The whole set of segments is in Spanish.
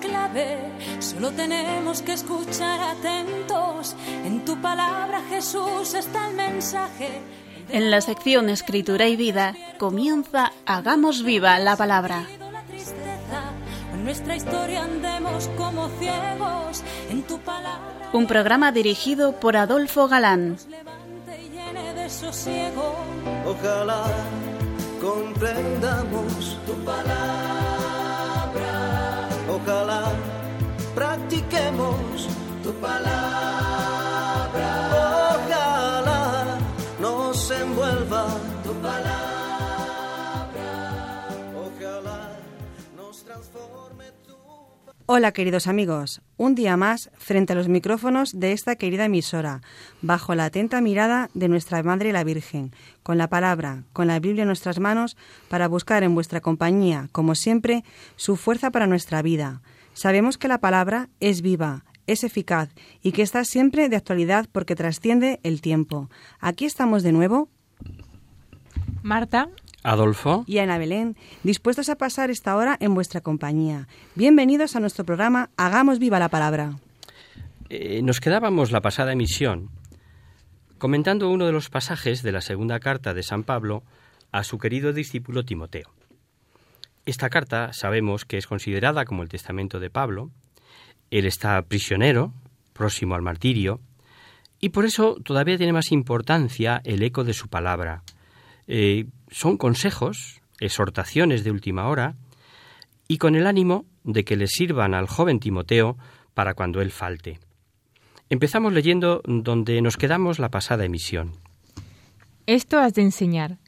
clave, solo tenemos que escuchar atentos. En tu palabra, Jesús, está el mensaje. En la sección Escritura y Vida comienza Hagamos viva la palabra. En nuestra historia andemos como ciegos. En tu palabra. Un programa dirigido por Adolfo Galán. Ojalá comprendamos tu palabra. Ojalá practiquemos tu palabra. Ojalá nos envuelva tu palabra. Ojalá nos transforme Hola queridos amigos, un día más frente a los micrófonos de esta querida emisora, bajo la atenta mirada de nuestra Madre la Virgen, con la palabra, con la Biblia en nuestras manos, para buscar en vuestra compañía, como siempre, su fuerza para nuestra vida. Sabemos que la palabra es viva, es eficaz y que está siempre de actualidad porque trasciende el tiempo. Aquí estamos de nuevo. Marta. Adolfo. Y Ana Belén, dispuestos a pasar esta hora en vuestra compañía. Bienvenidos a nuestro programa Hagamos viva la palabra. Eh, nos quedábamos la pasada emisión comentando uno de los pasajes de la segunda carta de San Pablo a su querido discípulo Timoteo. Esta carta sabemos que es considerada como el testamento de Pablo. Él está prisionero, próximo al martirio, y por eso todavía tiene más importancia el eco de su palabra. Eh, son consejos, exhortaciones de última hora, y con el ánimo de que le sirvan al joven Timoteo para cuando él falte. Empezamos leyendo donde nos quedamos la pasada emisión. Esto has de enseñar,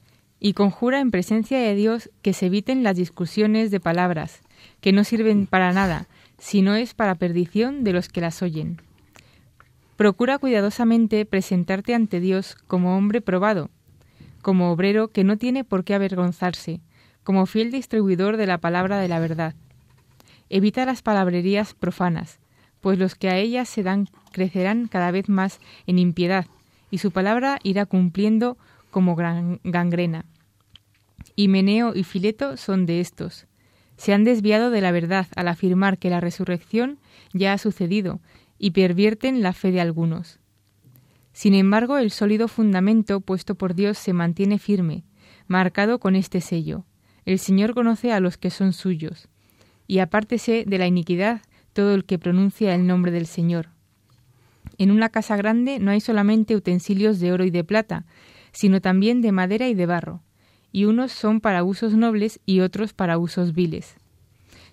y conjura en presencia de Dios que se eviten las discusiones de palabras, que no sirven para nada, sino es para perdición de los que las oyen. Procura cuidadosamente presentarte ante Dios como hombre probado, como obrero que no tiene por qué avergonzarse, como fiel distribuidor de la palabra de la verdad. Evita las palabrerías profanas, pues los que a ellas se dan crecerán cada vez más en impiedad, y su palabra irá cumpliendo como gran gangrena. Himeneo y Fileto son de estos. Se han desviado de la verdad al afirmar que la resurrección ya ha sucedido y pervierten la fe de algunos. Sin embargo, el sólido fundamento puesto por Dios se mantiene firme, marcado con este sello. El Señor conoce a los que son suyos, y apártese de la iniquidad todo el que pronuncia el nombre del Señor. En una casa grande no hay solamente utensilios de oro y de plata, sino también de madera y de barro, y unos son para usos nobles y otros para usos viles.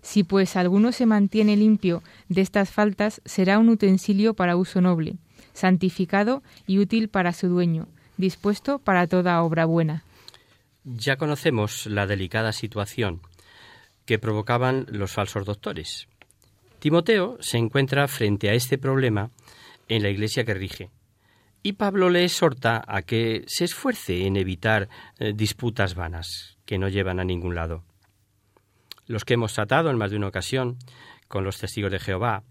Si pues alguno se mantiene limpio de estas faltas, será un utensilio para uso noble, santificado y útil para su dueño, dispuesto para toda obra buena. Ya conocemos la delicada situación que provocaban los falsos doctores. Timoteo se encuentra frente a este problema en la iglesia que rige, y Pablo le exhorta a que se esfuerce en evitar eh, disputas vanas que no llevan a ningún lado. Los que hemos tratado en más de una ocasión con los testigos de Jehová,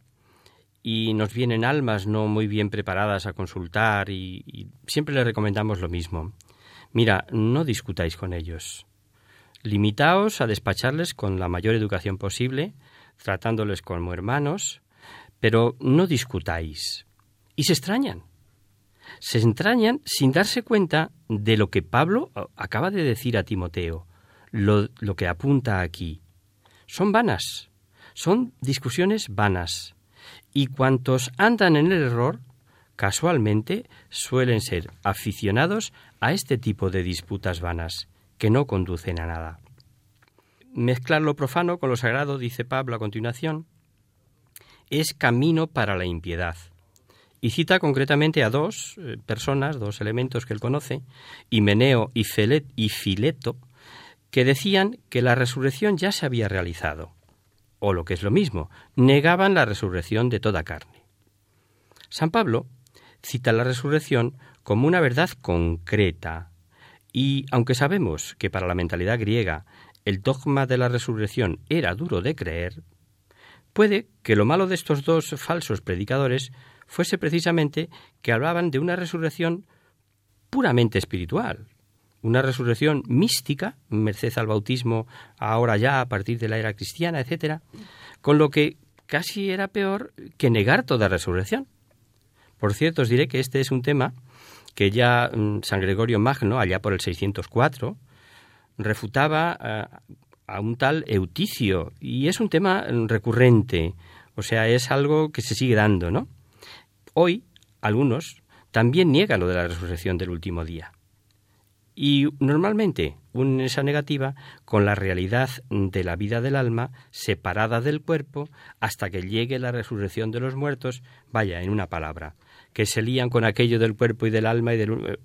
y nos vienen almas no muy bien preparadas a consultar y, siempre les recomendamos lo mismo. Mira, no discutáis con ellos. Limitaos a despacharles con la mayor educación posible, tratándoles como hermanos, pero no discutáis. Y se extrañan. Se extrañan sin darse cuenta de lo que Pablo acaba de decir a Timoteo, lo que apunta aquí. Son vanas, son discusiones vanas. Y cuantos andan en el error, casualmente suelen ser aficionados a este tipo de disputas vanas, que no conducen a nada. Mezclar lo profano con lo sagrado, dice Pablo a continuación, es camino para la impiedad. Y cita concretamente a dos eh, personas, dos elementos que él conoce, Himeneo y, y Fileto, que decían que la resurrección ya se había realizado, o lo que es lo mismo, negaban la resurrección de toda carne. San Pablo cita la resurrección como una verdad concreta, y aunque sabemos que para la mentalidad griega el dogma de la resurrección era duro de creer, puede que lo malo de estos dos falsos predicadores fuese precisamente que hablaban de una resurrección puramente espiritual, una resurrección mística, merced al bautismo ahora ya a partir de la era cristiana, etcétera, con lo que casi era peor que negar toda resurrección. Por cierto, os diré que este es un tema que ya mm, San Gregorio Magno, allá por el 604, refutaba eh, a, un tal Euticio, y es un tema mm, recurrente, o sea, es algo que se sigue dando, ¿no? Hoy, algunos también niegan lo de la resurrección del último día. Y normalmente unen esa negativa con la realidad de la vida del alma separada del cuerpo hasta que llegue la resurrección de los muertos, vaya, en una palabra, que se lían con aquello del cuerpo y del alma y del...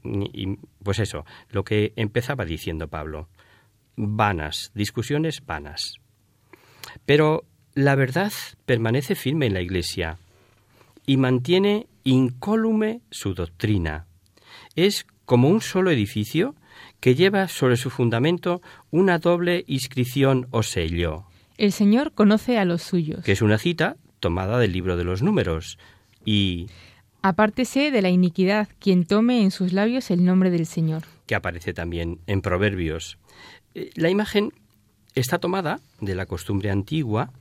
pues eso, lo que empezaba diciendo Pablo. Vanas, discusiones vanas. Pero la verdad permanece firme en la Iglesia y mantiene incólume su doctrina. Es como un solo edificio que lleva sobre su fundamento una doble inscripción o sello. El Señor conoce a los suyos. Que es una cita tomada del libro de los números. Y Apártese de la iniquidad quien tome en sus labios el nombre del Señor. Que aparece también en Proverbios. Eh, la imagen está tomada de la costumbre antigua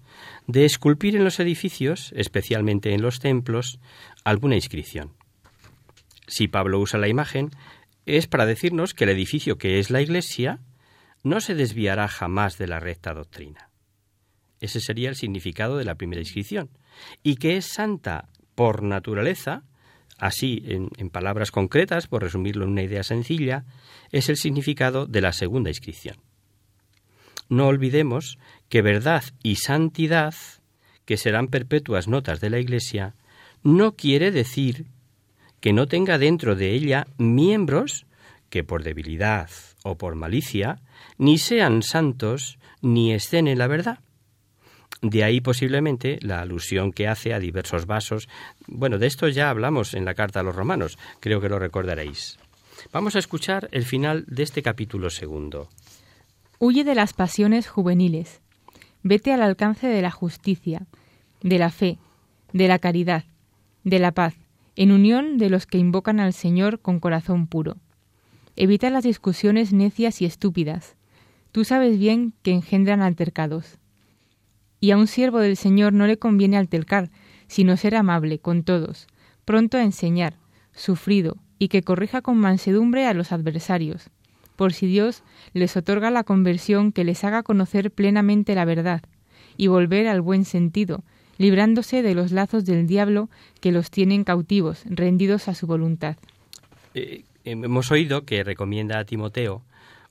de esculpir en los edificios, especialmente en los templos, alguna inscripción. Si Pablo usa la imagen, es para decirnos que el edificio que es la Iglesia no se desviará jamás de la recta doctrina. Ese sería el significado de la primera inscripción. Y que es santa por naturaleza, así en, palabras concretas, por resumirlo en una idea sencilla, es el significado de la segunda inscripción. No olvidemos que verdad y santidad, que serán perpetuas notas de la Iglesia, no quiere decir que no tenga dentro de ella miembros que por debilidad o por malicia ni sean santos ni estén en la verdad. De ahí posiblemente la alusión que hace a diversos vasos. Bueno, de esto ya hablamos en la carta a los romanos, creo que lo recordaréis. Vamos a escuchar el final de este capítulo segundo. Huye de las pasiones juveniles. Vete al alcance de la justicia, de la fe, de la caridad, de la paz, en unión de los que invocan al Señor con corazón puro. Evita las discusiones necias y estúpidas. Tú sabes bien que engendran altercados. Y a un siervo del Señor no le conviene altercar, sino ser amable con todos, pronto a enseñar, sufrido, y que corrija con mansedumbre a los adversarios, por si Dios les otorga la conversión que les haga conocer plenamente la verdad, y volver al buen sentido, librándose de los lazos del diablo que los tienen cautivos, rendidos a su voluntad. Eh, hemos oído que recomienda a Timoteo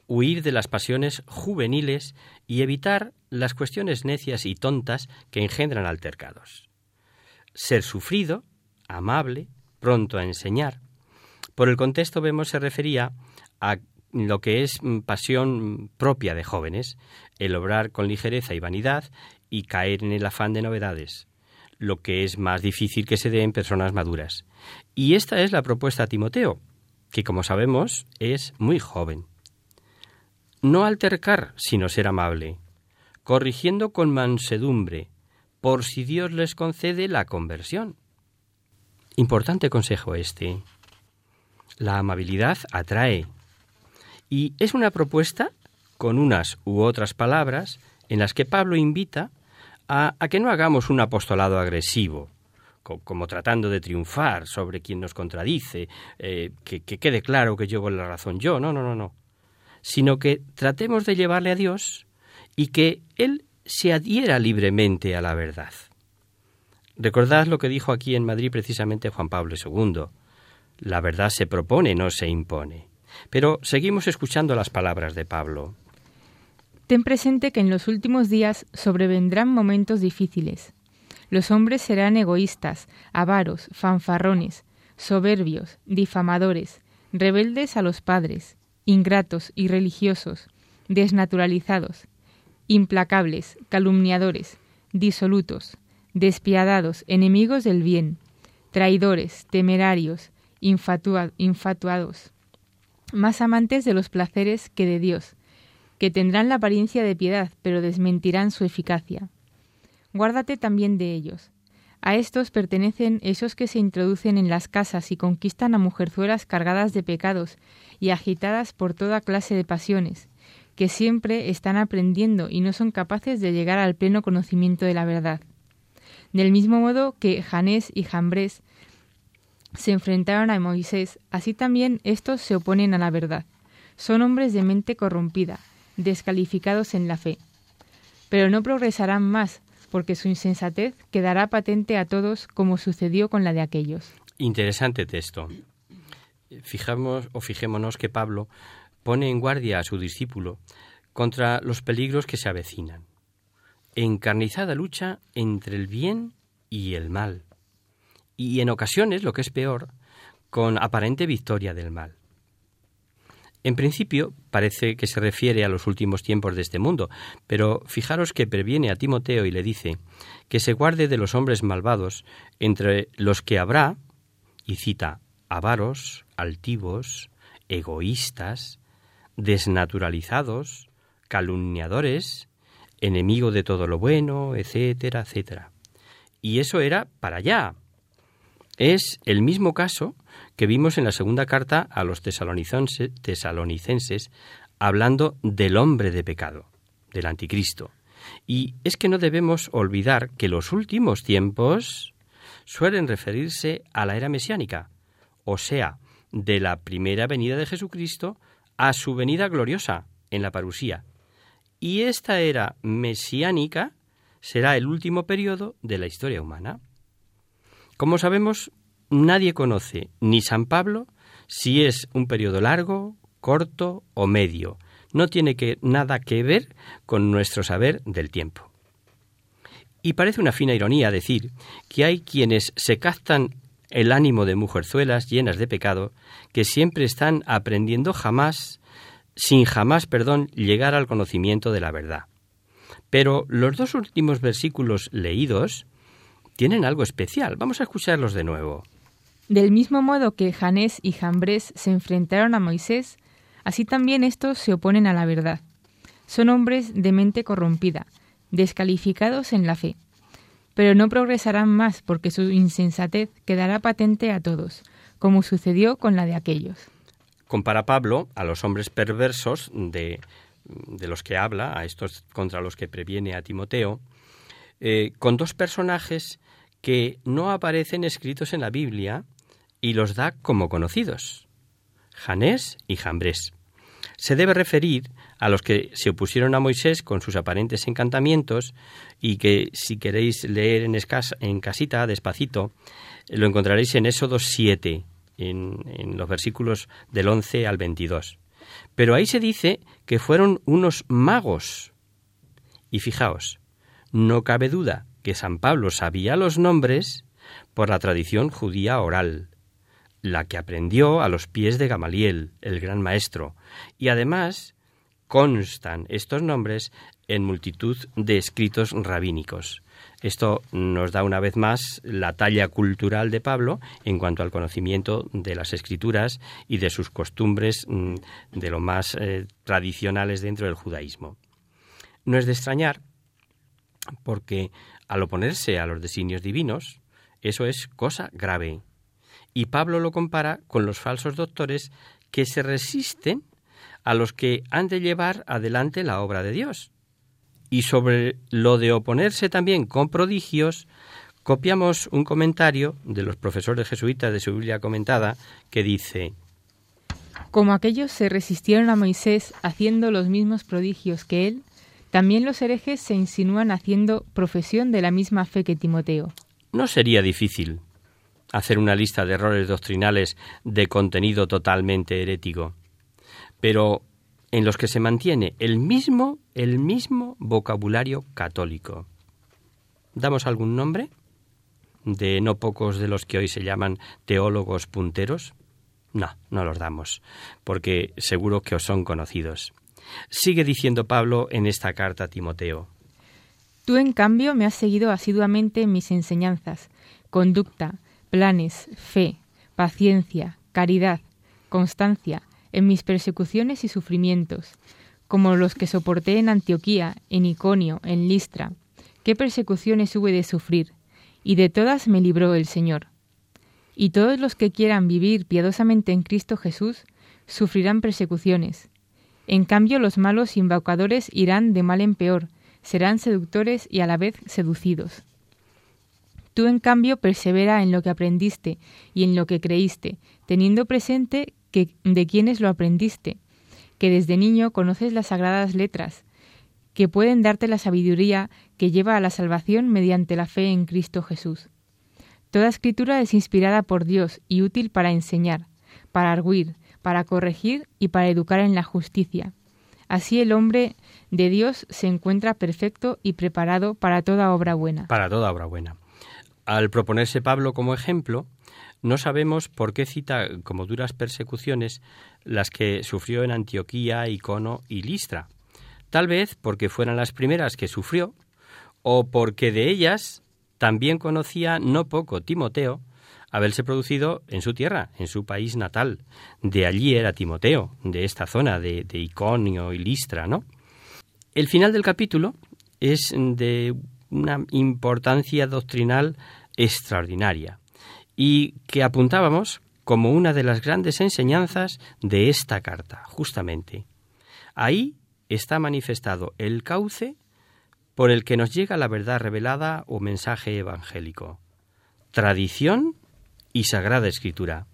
huir de las pasiones juveniles y evitar las cuestiones necias y tontas que engendran altercados. Ser sufrido, amable, pronto a enseñar. Por el contexto vemos se refería a lo que es pasión propia de jóvenes, el obrar con ligereza y vanidad y caer en el afán de novedades, lo que es más difícil que se dé en personas maduras. Y esta es la propuesta a Timoteo, que como sabemos es muy joven. No altercar, sino ser amable, corrigiendo con mansedumbre, por si Dios les concede la conversión. Importante consejo este. La amabilidad atrae. Y es una propuesta con unas u otras palabras en las que Pablo invita a, que no hagamos un apostolado agresivo, como tratando de triunfar sobre quien nos contradice, eh, que, que quede claro que llevo la razón yo, no, no, no, no, sino que tratemos de llevarle a Dios y que Él se adhiera libremente a la verdad. Recordad lo que dijo aquí en Madrid precisamente Juan Pablo II. La verdad se propone, no se impone. Pero seguimos escuchando las palabras de Pablo. Ten presente que en los últimos días sobrevendrán momentos difíciles. Los hombres serán egoístas, avaros, fanfarrones, soberbios, difamadores, rebeldes a los padres, ingratos, irreligiosos, desnaturalizados, implacables, calumniadores, disolutos, despiadados, enemigos del bien, traidores, temerarios, infatuados, más amantes de los placeres que de Dios, que tendrán la apariencia de piedad, pero desmentirán su eficacia. Guárdate también de ellos. A estos pertenecen esos que se introducen en las casas y conquistan a mujerzuelas cargadas de pecados y agitadas por toda clase de pasiones, que siempre están aprendiendo y no son capaces de llegar al pleno conocimiento de la verdad. Del mismo modo que Janés y Jambres se enfrentaron a Moisés, así también estos se oponen a la verdad. Son hombres de mente corrompida, descalificados en la fe. Pero no progresarán más, porque su insensatez quedará patente a todos como sucedió con la de aquellos. Interesante texto. Fijamos o fijémonos que Pablo pone en guardia a su discípulo contra los peligros que se avecinan. Encarnizada lucha entre el bien y el mal. Y en ocasiones, lo que es peor, con aparente victoria del mal. En principio, parece que se refiere a los últimos tiempos de este mundo, pero fijaros que previene a Timoteo y le dice que se guarde de los hombres malvados, entre los que habrá, y cita, avaros, altivos, egoístas, desnaturalizados, calumniadores, enemigo de todo lo bueno, etcétera, etcétera. Y eso era para allá. Es el mismo caso que vimos en la segunda carta a los tesalonicenses, hablando del hombre de pecado, del anticristo. Y es que no debemos olvidar que los últimos tiempos suelen referirse a la era mesiánica, o sea, de la primera venida de Jesucristo a su venida gloriosa en la parusía. Y esta era mesiánica será el último periodo de la historia humana. Como sabemos, nadie conoce, ni San Pablo, si es un periodo largo, corto o medio. No tiene que, nada que ver con nuestro saber del tiempo. Y parece una fina ironía decir que hay quienes se captan el ánimo de mujerzuelas llenas de pecado que siempre están aprendiendo jamás, sin jamás, perdón, llegar al conocimiento de la verdad. Pero los dos últimos versículos leídos tienen algo especial. Vamos a escucharlos de nuevo. Del mismo modo que Janés y Jambres se enfrentaron a Moisés, así también estos se oponen a la verdad. Son hombres de mente corrompida, descalificados en la fe. Pero no progresarán más porque su insensatez quedará patente a todos, como sucedió con la de aquellos. Compara Pablo a los hombres perversos de, de los que habla, a estos contra los que previene a Timoteo, eh, con dos personajes que no aparecen escritos en la Biblia, y los da como conocidos, Janés y Jambres. Se debe referir a los que se opusieron a Moisés con sus aparentes encantamientos y que si queréis leer en, en casita, despacito, lo encontraréis en Éxodo 7, en, en los versículos del 11 al 22. Pero ahí se dice que fueron unos magos. Y fijaos, no cabe duda que San Pablo sabía los nombres por la tradición judía oral, la que aprendió a los pies de Gamaliel, el gran maestro, y además constan estos nombres en multitud de escritos rabínicos. Esto nos da una vez más la talla cultural de Pablo en cuanto al conocimiento de las escrituras y de sus costumbres mm, de lo más eh, tradicionales dentro del judaísmo. No es de extrañar porque al oponerse a los designios divinos, eso es cosa grave, y Pablo lo compara con los falsos doctores que se resisten a los que han de llevar adelante la obra de Dios. Y sobre lo de oponerse también con prodigios, copiamos un comentario de los profesores jesuitas de su Biblia comentada que dice Como aquellos se resistieron a Moisés haciendo los mismos prodigios que él, también los herejes se insinúan haciendo profesión de la misma fe que Timoteo. No sería difícil hacer una lista de errores doctrinales de contenido totalmente herético, pero en los que se mantiene el mismo, el mismo vocabulario católico. ¿Damos algún nombre? de no pocos de los que hoy se llaman teólogos punteros? No, no los damos, porque seguro que os son conocidos. Sigue diciendo Pablo en esta carta a Timoteo. Tú, en cambio, me has seguido asiduamente en mis enseñanzas, conducta, planes, fe, paciencia, caridad, constancia, en mis persecuciones y sufrimientos, como los que soporté en Antioquía, en Iconio, en Listra. ¿Qué persecuciones hube de sufrir? Y de todas me libró el Señor. Y todos los que quieran vivir piadosamente en Cristo Jesús sufrirán persecuciones. En cambio, los malos invocadores irán de mal en peor, serán seductores y a la vez seducidos. Tú, en cambio, persevera en lo que aprendiste y en lo que creíste, teniendo presente que de quienes lo aprendiste, que desde niño conoces las sagradas letras, que pueden darte la sabiduría que lleva a la salvación mediante la fe en Cristo Jesús. Toda escritura es inspirada por Dios y útil para enseñar, para arguir, para corregir y para educar en la justicia. Así el hombre de Dios se encuentra perfecto y preparado para toda obra buena. Para toda obra buena. Al proponerse Pablo como ejemplo, no sabemos por qué cita como duras persecuciones las que sufrió en Antioquía, Icono y Listra. Tal vez porque fueran las primeras que sufrió, o porque de ellas también conocía no poco Timoteo, haberse producido en su tierra, en su país natal. De allí era Timoteo, de esta zona, de, Iconio y Listra, ¿no? El final del capítulo es de una importancia doctrinal extraordinaria y que apuntábamos como una de las grandes enseñanzas de esta carta, justamente. Ahí está manifestado el cauce por el que nos llega la verdad revelada o mensaje evangélico. Tradición y sagrada escritura.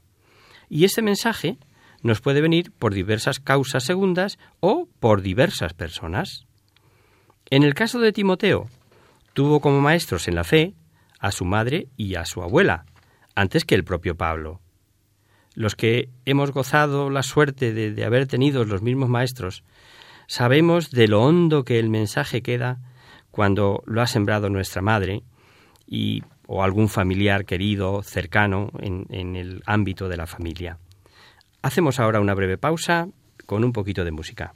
Y este mensaje nos puede venir por diversas causas segundas o por diversas personas. En el caso de Timoteo, tuvo como maestros en la fe a su madre y a su abuela, antes que el propio Pablo. Los que hemos gozado la suerte de, haber tenido los mismos maestros Sabemos de lo hondo que el mensaje queda cuando lo ha sembrado nuestra madre y, o algún familiar querido, cercano, en el ámbito de la familia. Hacemos ahora una breve pausa con un poquito de música.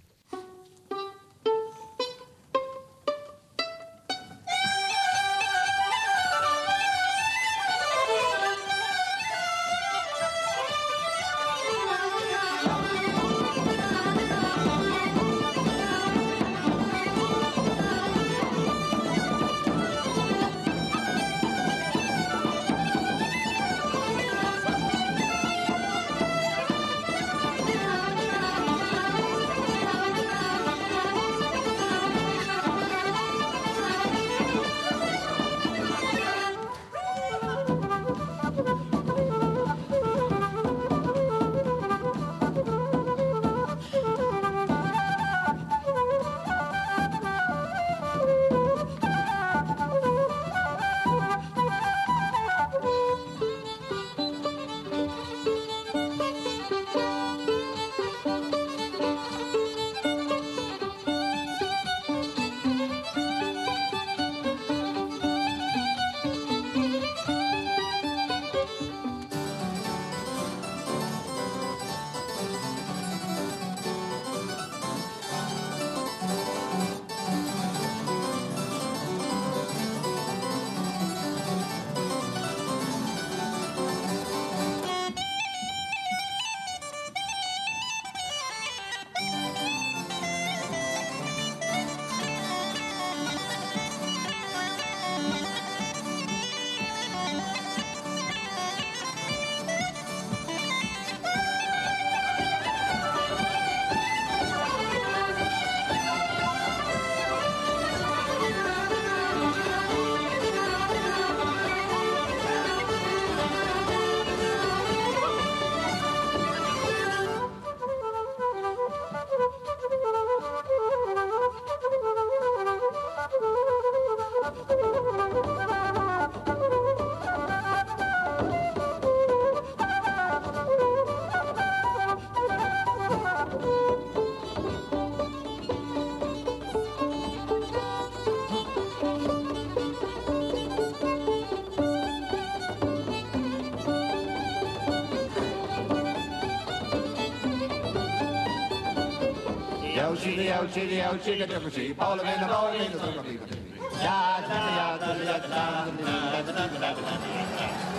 Chili, cheerio, chili, ballen chili. de ballen in de zomerliefde. Ja, ja, ja, ja, ja, ja,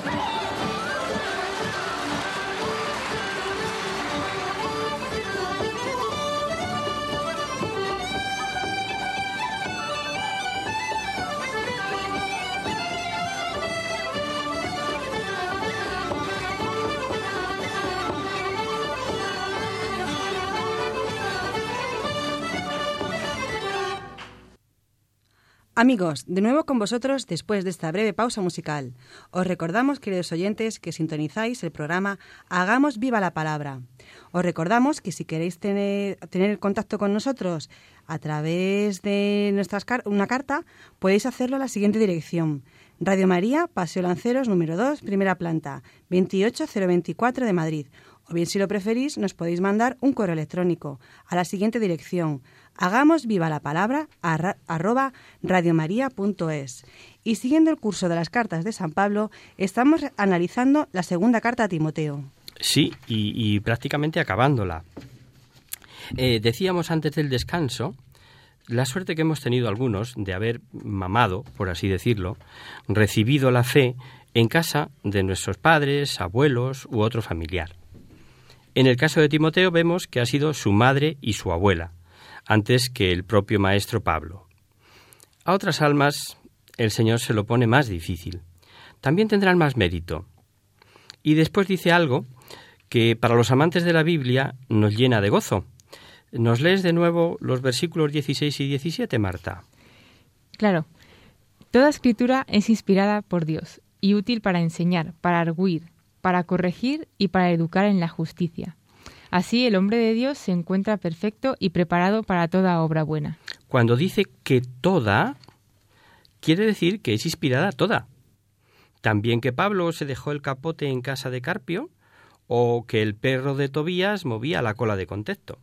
ja, Amigos, de nuevo con vosotros después de esta breve pausa musical. Os recordamos, queridos oyentes, que sintonizáis el programa Hagamos viva la palabra. Os recordamos que si queréis tener, tener contacto con nosotros a través de nuestras una carta, podéis hacerlo a la siguiente dirección. Radio María, Paseo Lanceros, número 2, primera planta, 28024 de Madrid. O bien, si lo preferís, nos podéis mandar un correo electrónico a la siguiente dirección hagamos viva la palabra arroba radiomaria.es. Y siguiendo el curso de las cartas de San Pablo, estamos analizando la segunda carta a Timoteo. Sí, y, prácticamente acabándola. Eh, decíamos antes del descanso la suerte que hemos tenido algunos de haber mamado, por así decirlo, recibido la fe en casa de nuestros padres, abuelos u otro familiar. En el caso de Timoteo vemos que ha sido su madre y su abuela, antes que el propio maestro Pablo. A otras almas el Señor se lo pone más difícil. También tendrán más mérito. Y después dice algo que para los amantes de la Biblia nos llena de gozo. ¿Nos lees de nuevo los versículos 16 y 17, Marta? Claro. Toda escritura es inspirada por Dios y útil para enseñar, para arguir, para corregir y para educar en la justicia, Así el hombre de Dios se encuentra perfecto y preparado para toda obra buena. Cuando dice que toda, quiere decir que es inspirada toda. También que Pablo se dejó el capote en casa de Carpio o que el perro de Tobías movía la cola de contexto.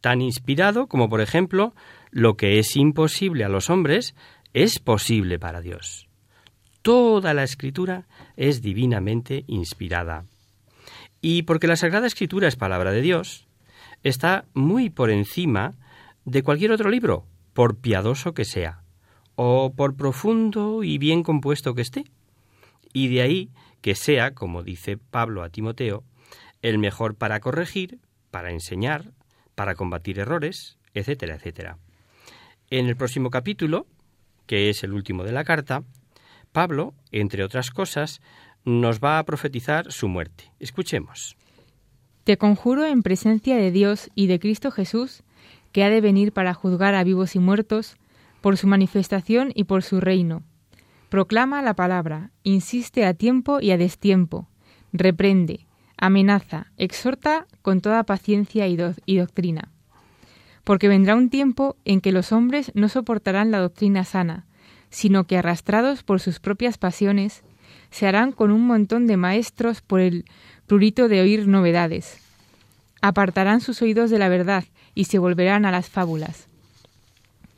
Tan inspirado como, por ejemplo, lo que es imposible a los hombres es posible para Dios. Toda la escritura es divinamente inspirada. Y porque la Sagrada Escritura es palabra de Dios, está muy por encima de cualquier otro libro, por piadoso que sea, o por profundo y bien compuesto que esté. Y de ahí que sea, como dice Pablo a Timoteo, el mejor para corregir, para enseñar, para combatir errores, etcétera, etcétera. En el próximo capítulo, que es el último de la carta, Pablo, entre otras cosas, nos va a profetizar su muerte. Escuchemos. Te conjuro en presencia de Dios y de Cristo Jesús, que ha de venir para juzgar a vivos y muertos, por su manifestación y por su reino. Proclama la palabra, insiste a tiempo y a destiempo, reprende, amenaza, exhorta con toda paciencia y, y doctrina. Porque vendrá un tiempo en que los hombres no soportarán la doctrina sana, sino que arrastrados por sus propias pasiones, se harán con un montón de maestros por el prurito de oír novedades. Apartarán sus oídos de la verdad y se volverán a las fábulas.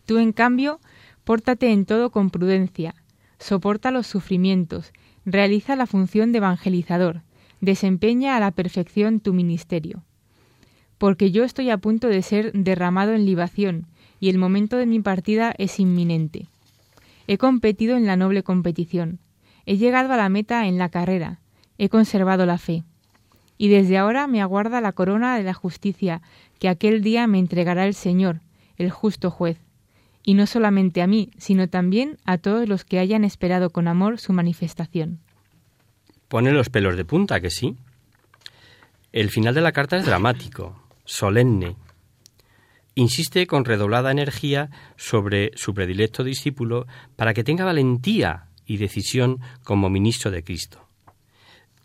Tú, en cambio, pórtate en todo con prudencia, soporta los sufrimientos, realiza la función de evangelizador, desempeña a la perfección tu ministerio. Porque yo estoy a punto de ser derramado en libación, y el momento de mi partida es inminente. He competido en la noble competición, He llegado a la meta en la carrera, he conservado la fe. Y desde ahora me aguarda la corona de la justicia que aquel día me entregará el Señor, el justo juez, y no solamente a mí, sino también a todos los que hayan esperado con amor su manifestación. Pone los pelos de punta, que sí. El final de la carta es dramático, solemne. Insiste con redoblada energía sobre su predilecto discípulo para que tenga valentía y decisión como ministro de Cristo.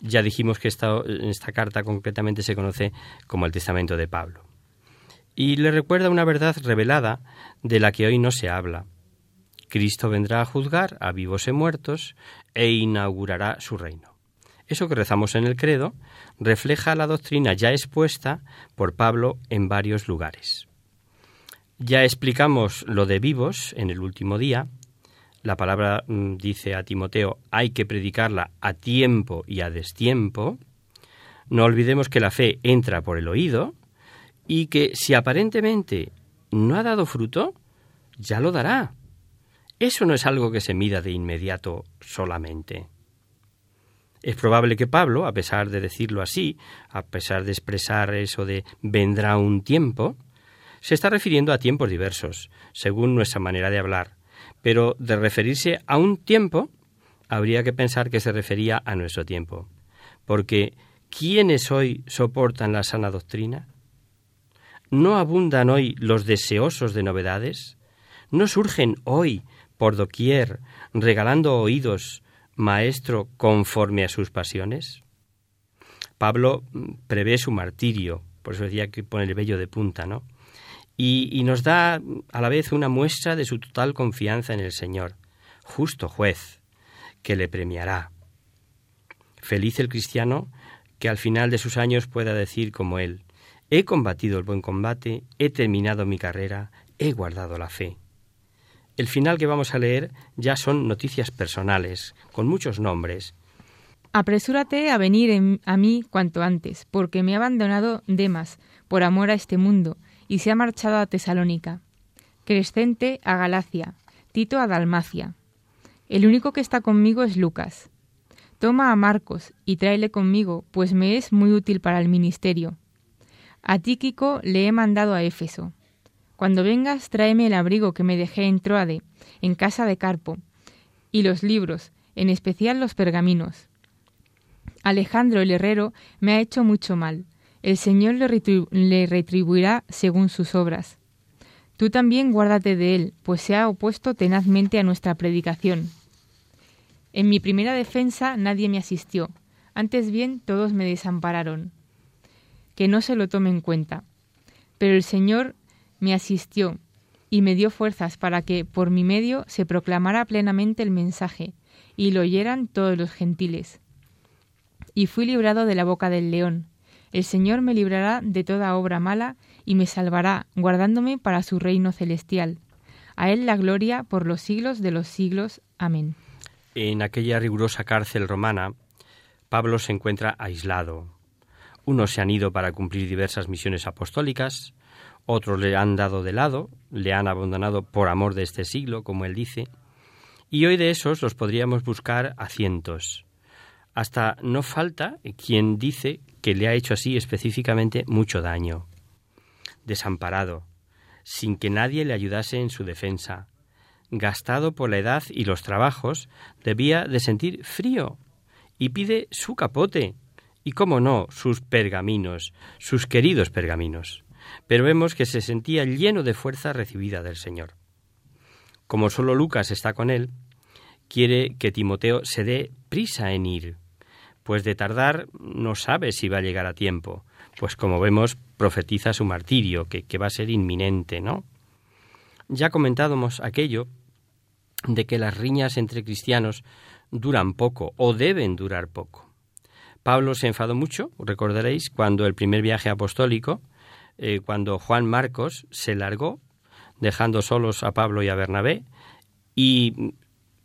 Ya dijimos que esta, esta carta concretamente se conoce como el Testamento de Pablo. Y le recuerda una verdad revelada de la que hoy no se habla. Cristo vendrá a juzgar a vivos y muertos e inaugurará su reino. Eso que rezamos en el credo refleja la doctrina ya expuesta por Pablo en varios lugares. Ya explicamos lo de vivos en el último día, la palabra mm, dice a Timoteo, hay que predicarla a tiempo y a destiempo. No olvidemos que la fe entra por el oído y que si aparentemente no ha dado fruto, ya lo dará. Eso no es algo que se mida de inmediato solamente. Es probable que Pablo, a pesar de decirlo así, a pesar de expresar eso de vendrá un tiempo, se está refiriendo a tiempos diversos, según nuestra manera de hablar, pero de referirse a un tiempo, habría que pensar que se refería a nuestro tiempo. Porque ¿quiénes hoy soportan la sana doctrina? ¿No abundan hoy los deseosos de novedades? ¿No surgen hoy por doquier, regalando oídos, maestro conforme a sus pasiones? Pablo mm, prevé su martirio, por eso decía que pone el vello de punta, ¿no? Y, nos da a la vez una muestra de su total confianza en el Señor, justo juez, que le premiará. Feliz el cristiano que al final de sus años pueda decir como él, he combatido el buen combate, he terminado mi carrera, he guardado la fe. El final que vamos a leer ya son noticias personales, con muchos nombres. Apresúrate a venir a mí cuanto antes, porque me ha abandonado Demas por amor a este mundo y se ha marchado a Tesalónica. Crescente a Galacia, Tito a Dalmacia. El único que está conmigo es Lucas. Toma a Marcos y tráele conmigo, pues me es muy útil para el ministerio. A Tíquico le he mandado a Éfeso. Cuando vengas, tráeme el abrigo que me dejé en Troade, en casa de Carpo, y los libros, en especial los pergaminos. Alejandro el herrero me ha hecho mucho mal. El Señor le, retribuirá según sus obras. Tú también guárdate de él, pues se ha opuesto tenazmente a nuestra predicación. En mi primera defensa nadie me asistió, antes bien todos me desampararon. Que no se lo tome en cuenta. Pero el Señor me asistió y me dio fuerzas para que por mi medio se proclamara plenamente el mensaje y lo oyeran todos los gentiles. Y fui librado de la boca del león. El Señor me librará de toda obra mala y me salvará, guardándome para su reino celestial. A Él la gloria por los siglos de los siglos. Amén. En aquella rigurosa cárcel romana, Pablo se encuentra aislado. Unos se han ido para cumplir diversas misiones apostólicas, otros le han dado de lado, le han abandonado por amor de este siglo, como él dice, y hoy de esos los podríamos buscar a cientos. Hasta no falta quien dice que le ha hecho así específicamente mucho daño. Desamparado, sin que nadie le ayudase en su defensa, gastado por la edad y los trabajos, debía de sentir frío y pide su capote y, cómo no, sus pergaminos, sus queridos pergaminos pero vemos que se sentía lleno de fuerza recibida del Señor. Como solo Lucas está con él, quiere que Timoteo se dé prisa en ir, pues de tardar no sabe si va a llegar a tiempo, pues como vemos profetiza su martirio, que, que va a ser inminente, ¿no? Ya comentábamos aquello de que las riñas entre cristianos duran poco o deben durar poco. Pablo se enfadó mucho, recordaréis, cuando el primer viaje apostólico eh, cuando Juan Marcos se largó, dejando solos a Pablo y a Bernabé, y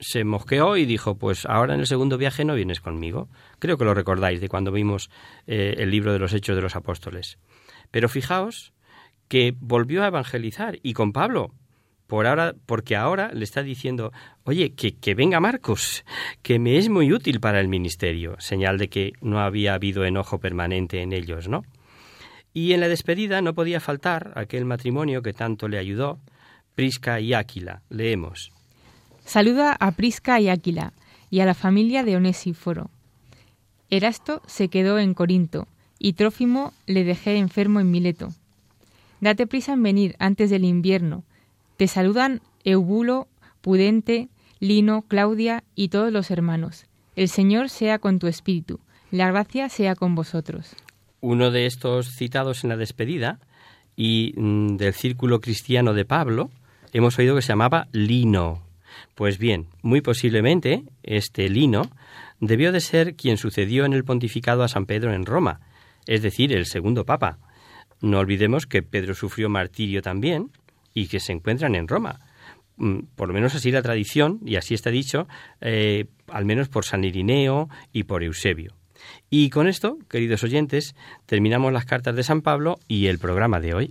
se mosqueó y dijo, pues ahora en el segundo viaje no vienes conmigo. Creo que lo recordáis de cuando vimos eh, el libro de los Hechos de los Apóstoles. Pero fijaos que volvió a evangelizar y con Pablo, por ahora, porque ahora le está diciendo, oye, que, que venga Marcos, que me es muy útil para el ministerio, señal de que no había habido enojo permanente en ellos, ¿no? Y en la despedida no podía faltar aquel matrimonio que tanto le ayudó, Prisca y Áquila. Leemos. Saluda a Prisca y Áquila y a la familia de Onésiforo. Erasto se quedó en Corinto y Trófimo le dejé enfermo en Mileto. Date prisa en venir antes del invierno. Te saludan Eubulo, Pudente, Lino, Claudia y todos los hermanos. El Señor sea con tu espíritu. La gracia sea con vosotros. Uno de estos citados en la despedida y mm, del círculo cristiano de Pablo, hemos oído que se llamaba Lino. Pues bien, muy posiblemente este Lino debió de ser quien sucedió en el pontificado a San Pedro en Roma, es decir, el segundo papa. No olvidemos que Pedro sufrió martirio también y que se encuentran en Roma. Mm, por lo menos así la tradición, y así está dicho, eh, al menos por San Irineo y por Eusebio. Y con esto, queridos oyentes, terminamos las cartas de San Pablo y el programa de hoy.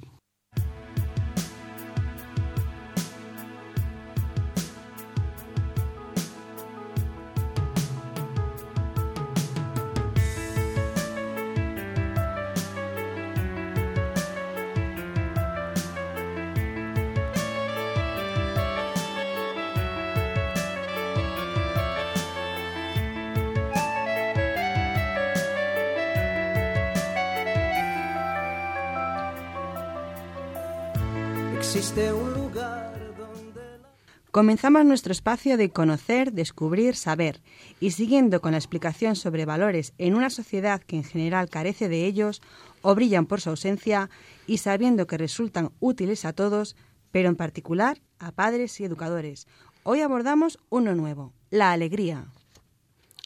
Comenzamos nuestro espacio de conocer, descubrir, saber, y siguiendo con la explicación sobre valores en una sociedad que en general carece de ellos o brillan por su ausencia, y sabiendo que resultan útiles a todos, pero en particular a padres y educadores. Hoy abordamos uno nuevo, la alegría.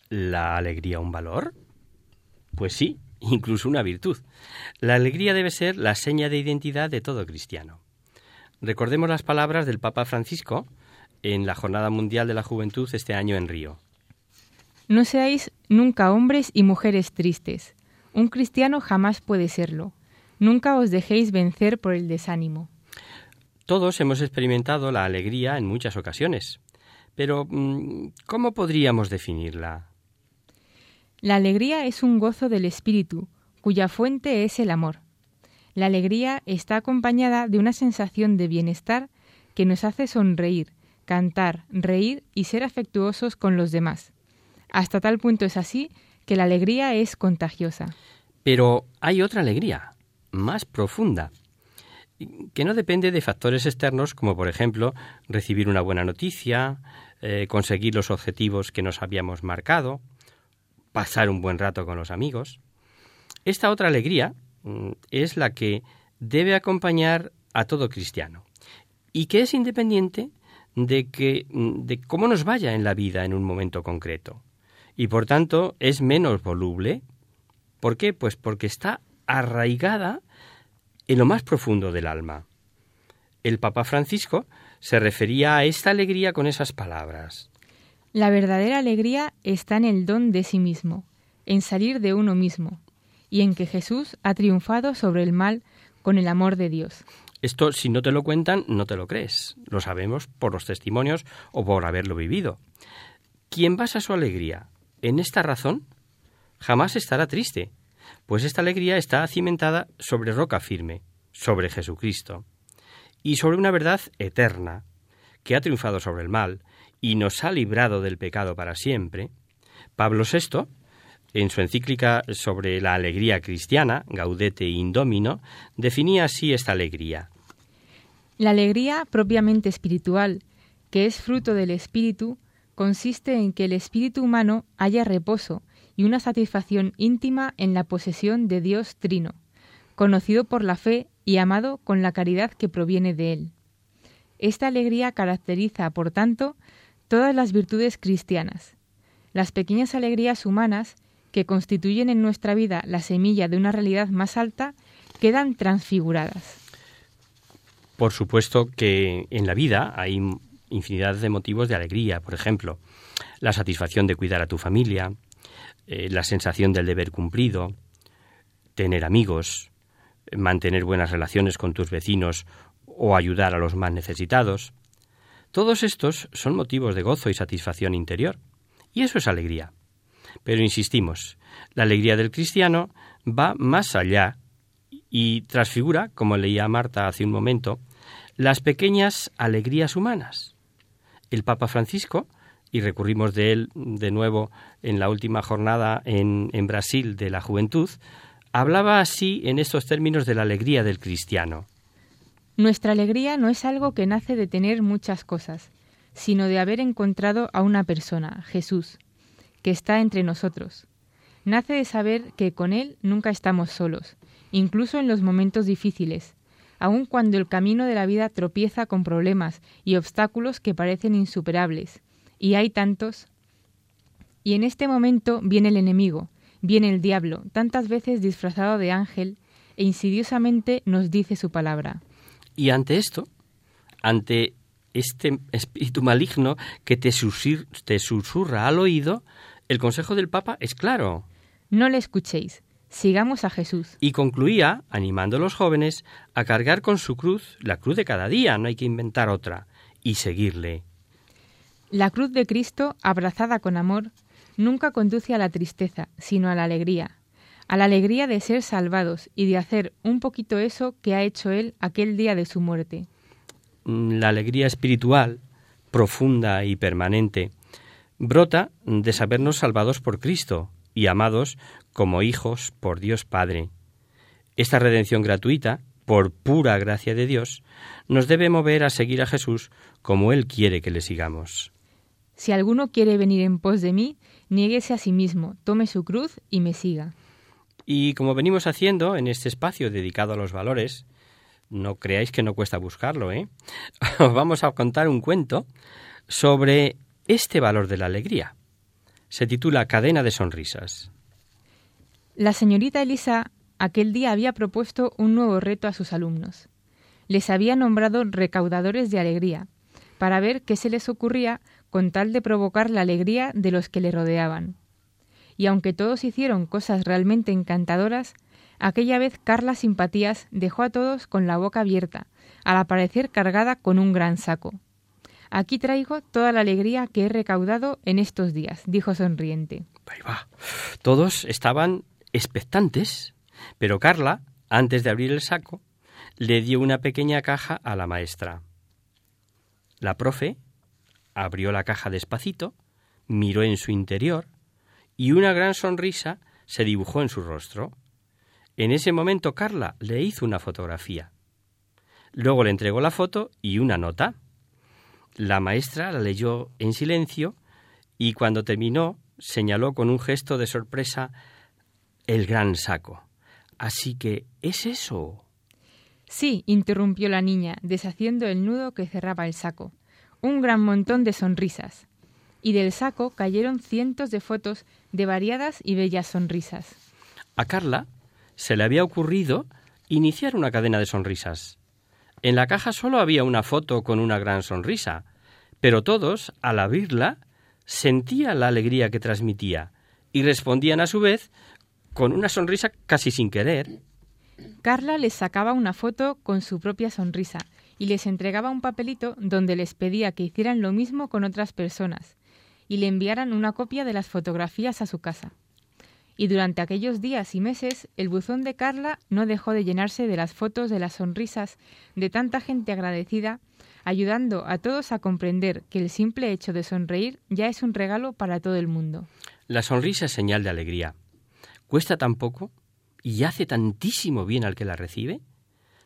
¿La alegría un valor? Pues sí, incluso una virtud. La alegría debe ser la seña de identidad de todo cristiano. Recordemos las palabras del Papa Francisco en la Jornada Mundial de la Juventud este año en Río. No seáis nunca hombres y mujeres tristes. Un cristiano jamás puede serlo. Nunca os dejéis vencer por el desánimo. Todos hemos experimentado la alegría en muchas ocasiones, pero mm, ¿cómo podríamos definirla? La alegría es un gozo del espíritu, cuya fuente es el amor. La alegría está acompañada de una sensación de bienestar que nos hace sonreír, cantar, reír y ser afectuosos con los demás. Hasta tal punto es así que la alegría es contagiosa. Pero hay otra alegría, más profunda, que no depende de factores externos como por ejemplo recibir una buena noticia, eh, conseguir los objetivos que nos habíamos marcado, pasar un buen rato con los amigos. Esta otra alegría es la que debe acompañar a todo cristiano y que es independiente de que mm, de cómo nos vaya en la vida en un momento concreto y por tanto es menos voluble. ¿Por qué? Pues porque está arraigada en lo más profundo del alma. El Papa Francisco se refería a esta alegría con esas palabras. La verdadera alegría está en el don de sí mismo, en salir de uno mismo, y en que Jesús ha triunfado sobre el mal con el amor de Dios. Esto, si no te lo cuentan, no te lo crees. Lo sabemos por los testimonios o por haberlo vivido. Quien basa su alegría en esta razón, jamás estará triste, pues esta alegría está cimentada sobre roca firme, sobre Jesucristo, y sobre una verdad eterna, que ha triunfado sobre el mal, y nos ha librado del pecado para siempre, Pablo VI, en su encíclica sobre la alegría cristiana, Gaudete Indomino, definía así esta alegría. La alegría propiamente espiritual, que es fruto del espíritu, consiste en que el espíritu humano haya reposo y una satisfacción íntima en la posesión de Dios Trino, conocido por la fe y amado con la caridad que proviene de él. Esta alegría caracteriza, por tanto, todas las virtudes cristianas. Las pequeñas alegrías humanas, que constituyen en nuestra vida la semilla de una realidad más alta, quedan transfiguradas. Por supuesto que en la vida hay infinidad de motivos de alegría, por ejemplo, la satisfacción de cuidar a tu familia, eh, la sensación del deber cumplido, tener amigos, mantener buenas relaciones con tus vecinos o ayudar a los más necesitados, todos estos son motivos de gozo y satisfacción interior, y eso es alegría. Pero insistimos, la alegría del cristiano va más allá y transfigura, como leía Marta hace un momento, las pequeñas alegrías humanas. El Papa Francisco, y recurrimos de él de nuevo en la última jornada en, Brasil de la juventud, hablaba así en estos términos de la alegría del cristiano. Nuestra alegría no es algo que nace de tener muchas cosas, sino de haber encontrado a una persona, Jesús, que está entre nosotros. Nace de saber que con Él nunca estamos solos, incluso en los momentos difíciles, aun cuando el camino de la vida tropieza con problemas y obstáculos que parecen insuperables, y hay tantos. Y en este momento viene el enemigo, viene el diablo, tantas veces disfrazado de ángel, e insidiosamente nos dice su palabra. Y ante esto, ante este espíritu maligno que te, te susurra al oído, el consejo del Papa es claro. No le escuchéis, sigamos a Jesús. Y concluía, animando a los jóvenes a cargar con su cruz, la cruz de cada día, no hay que inventar otra, y seguirle. La cruz de Cristo, abrazada con amor, nunca conduce a la tristeza, sino a la alegría, a la alegría de ser salvados y de hacer un poquito eso que ha hecho Él aquel día de su muerte. Mm, la alegría espiritual, profunda y permanente, brota de sabernos salvados por Cristo y amados como hijos por Dios Padre. Esta redención gratuita, por pura gracia de Dios, nos debe mover a seguir a Jesús como Él quiere que le sigamos. Si alguno quiere venir en pos de mí, niéguese a sí mismo, tome su cruz y me siga. Y como venimos haciendo en este espacio dedicado a los valores, no creáis que no cuesta buscarlo, ¿eh? Os vamos a contar un cuento sobre este valor de la alegría. Se titula Cadena de Sonrisas. La señorita Elisa aquel día había propuesto un nuevo reto a sus alumnos. Les había nombrado recaudadores de alegría, para ver qué se les ocurría con tal de provocar la alegría de los que le rodeaban. Y aunque todos hicieron cosas realmente encantadoras, aquella vez Carla Simpatías dejó a todos con la boca abierta, al aparecer cargada con un gran saco. Aquí traigo toda la alegría que he recaudado en estos días, dijo sonriente. Ahí va. Todos estaban expectantes, pero Carla, antes de abrir el saco, le dio una pequeña caja a la maestra. La profe abrió la caja despacito, miró en su interior y una gran sonrisa se dibujó en su rostro. En ese momento Carla le hizo una fotografía. Luego le entregó la foto y una nota. La maestra la leyó en silencio y cuando terminó señaló con un gesto de sorpresa el gran saco. Así que es eso. Sí, interrumpió la niña, deshaciendo el nudo que cerraba el saco. Un gran montón de sonrisas. Y del saco cayeron cientos de fotos de variadas y bellas sonrisas. A Carla se le había ocurrido iniciar una cadena de sonrisas. En la caja solo había una foto con una gran sonrisa, pero todos, al abrirla, sentían la alegría que transmitía y respondían a su vez con una sonrisa casi sin querer. Carla les sacaba una foto con su propia sonrisa y les entregaba un papelito donde les pedía que hicieran lo mismo con otras personas y le enviaran una copia de las fotografías a su casa. Y durante aquellos días y meses el buzón de Carla no dejó de llenarse de las fotos de las sonrisas de tanta gente agradecida, ayudando a todos a comprender que el simple hecho de sonreír ya es un regalo para todo el mundo. La sonrisa es señal de alegría. ¿Cuesta tan poco y hace tantísimo bien al que la recibe?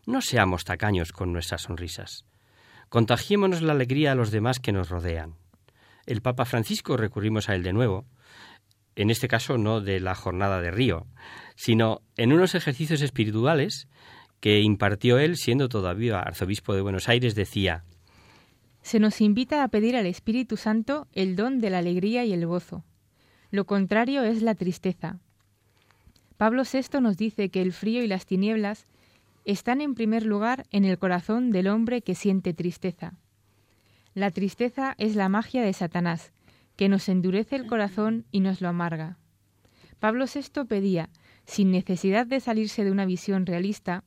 No seamos tacaños con nuestras sonrisas. Contagiémonos la alegría a los demás que nos rodean. El Papa Francisco recurrimos a él de nuevo, en este caso no de la jornada de Río, sino en unos ejercicios espirituales que impartió él siendo todavía arzobispo de Buenos Aires, decía Se nos invita a pedir al Espíritu Santo el don de la alegría y el gozo. Lo contrario es la tristeza, Pablo VI nos dice que el frío y las tinieblas están en primer lugar en el corazón del hombre que siente tristeza. La tristeza es la magia de Satanás, que nos endurece el corazón y nos lo amarga. Pablo VI pedía, sin necesidad de salirse de una visión realista,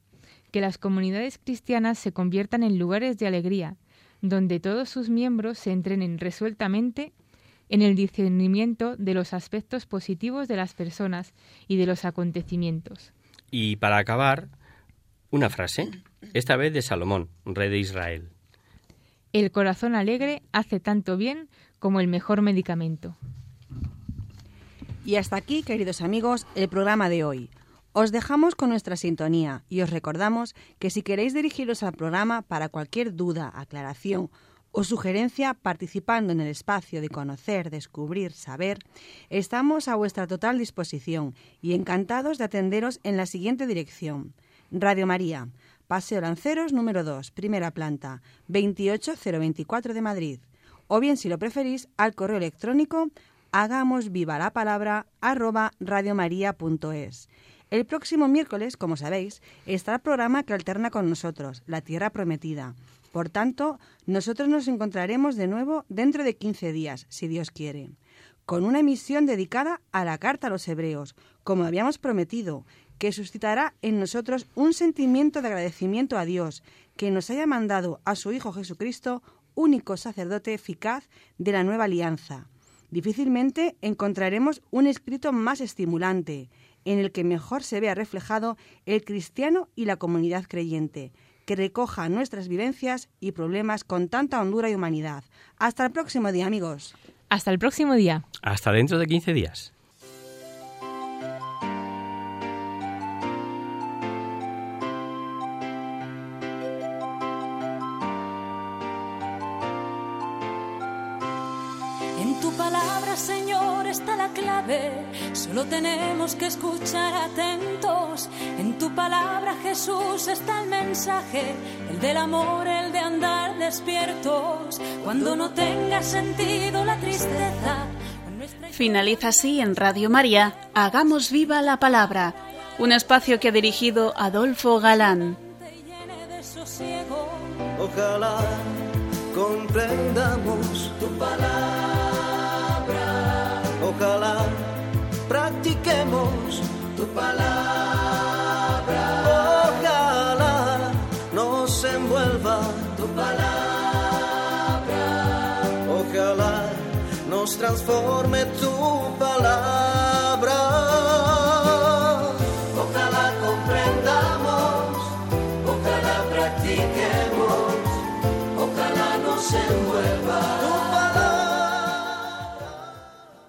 que las comunidades cristianas se conviertan en lugares de alegría, donde todos sus miembros se entrenen resueltamente en el discernimiento de los aspectos positivos de las personas y de los acontecimientos. Y para acabar, una frase, esta vez de Salomón, rey de Israel. El corazón alegre hace tanto bien como el mejor medicamento. Y hasta aquí, queridos amigos, el programa de hoy. Os dejamos con nuestra sintonía y os recordamos que si queréis dirigiros al programa para cualquier duda, aclaración o sugerencia participando en el espacio de conocer, descubrir, saber, estamos a vuestra total disposición y encantados de atenderos en la siguiente dirección. Radio María, Paseo Lanceros número 2, primera planta, 28024 de Madrid. O bien, si lo preferís, al correo electrónico hagamos viva la palabra arroba radiomaria.es. El próximo miércoles, como sabéis, estará el programa que alterna con nosotros, La Tierra Prometida por tanto, nosotros nos encontraremos de nuevo dentro de 15 días, si Dios quiere, con una emisión dedicada a la carta a los hebreos, como habíamos prometido, que suscitará en nosotros un sentimiento de agradecimiento a Dios, que nos haya mandado a su Hijo Jesucristo, único sacerdote eficaz de la nueva alianza. Difícilmente encontraremos un escrito más estimulante, en el que mejor se vea reflejado el cristiano y la comunidad creyente, que recoja nuestras vivencias y problemas con tanta hondura y humanidad. Hasta el próximo día, amigos. Hasta el próximo día. Hasta dentro de 15 días. Solo tenemos que escuchar atentos. En tu palabra, Jesús, está el mensaje, el del amor, el de andar despiertos. Cuando no tenga sentido la tristeza. Finaliza así en Radio María, Hagamos viva la palabra, un espacio que ha dirigido Adolfo Galán. Ojalá comprendamos tu palabra. Ojalá practiquemos tu palabra. Ojalá nos envuelva tu palabra. Ojalá nos transforme tu palabra. Ojalá comprendamos, ojalá practiquemos, ojalá nos envuelva.